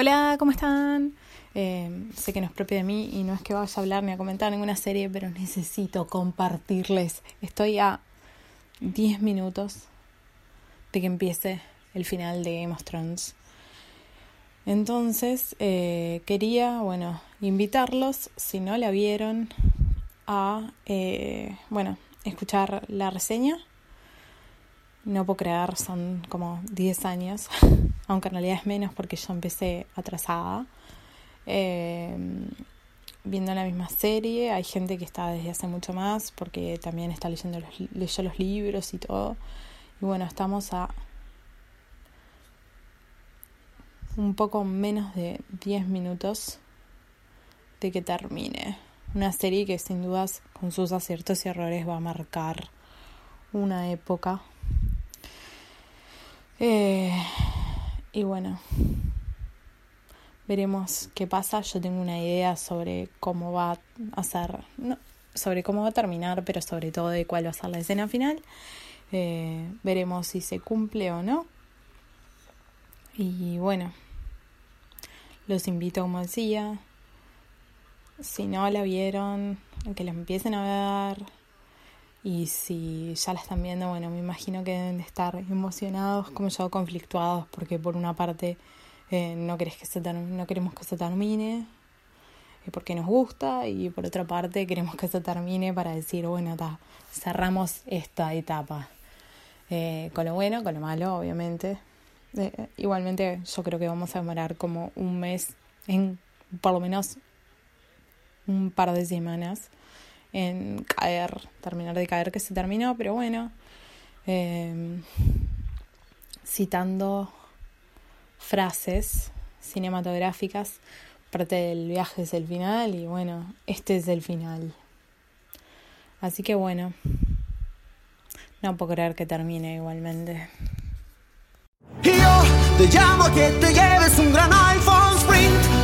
Hola, ¿cómo están? Eh, sé que no es propio de mí y no es que vaya a hablar ni a comentar ninguna serie, pero necesito compartirles. Estoy a 10 minutos de que empiece el final de Game of Thrones. Entonces, eh, quería, bueno, invitarlos, si no la vieron, a, eh, bueno, escuchar la reseña. No puedo creer, son como 10 años, aunque en realidad es menos porque yo empecé atrasada. Eh, viendo la misma serie, hay gente que está desde hace mucho más porque también está leyendo los, los libros y todo. Y bueno, estamos a un poco menos de 10 minutos de que termine. Una serie que sin dudas con sus aciertos y errores va a marcar una época. Eh, y bueno, veremos qué pasa. Yo tengo una idea sobre cómo va a ser, no, sobre cómo va a terminar, pero sobre todo de cuál va a ser la escena final. Eh, veremos si se cumple o no. Y bueno, los invito, como decía, si no la vieron, que la empiecen a ver. Y si ya la están viendo, bueno, me imagino que deben de estar emocionados, como yo, conflictuados, porque por una parte eh, no, querés que se no queremos que se termine, eh, porque nos gusta, y por otra parte queremos que se termine para decir, bueno, ta, cerramos esta etapa. Eh, con lo bueno, con lo malo, obviamente. igualmente yo creo que vamos a demorar como un mes en por lo menos un par de semanas en caer, terminar de caer que se terminó, pero bueno, em, citando frases cinematográficas, parte del viaje es el final y bueno, este es el final. Así que bueno, no puedo creer que termine igualmente. Te llamo que te lleves un gran.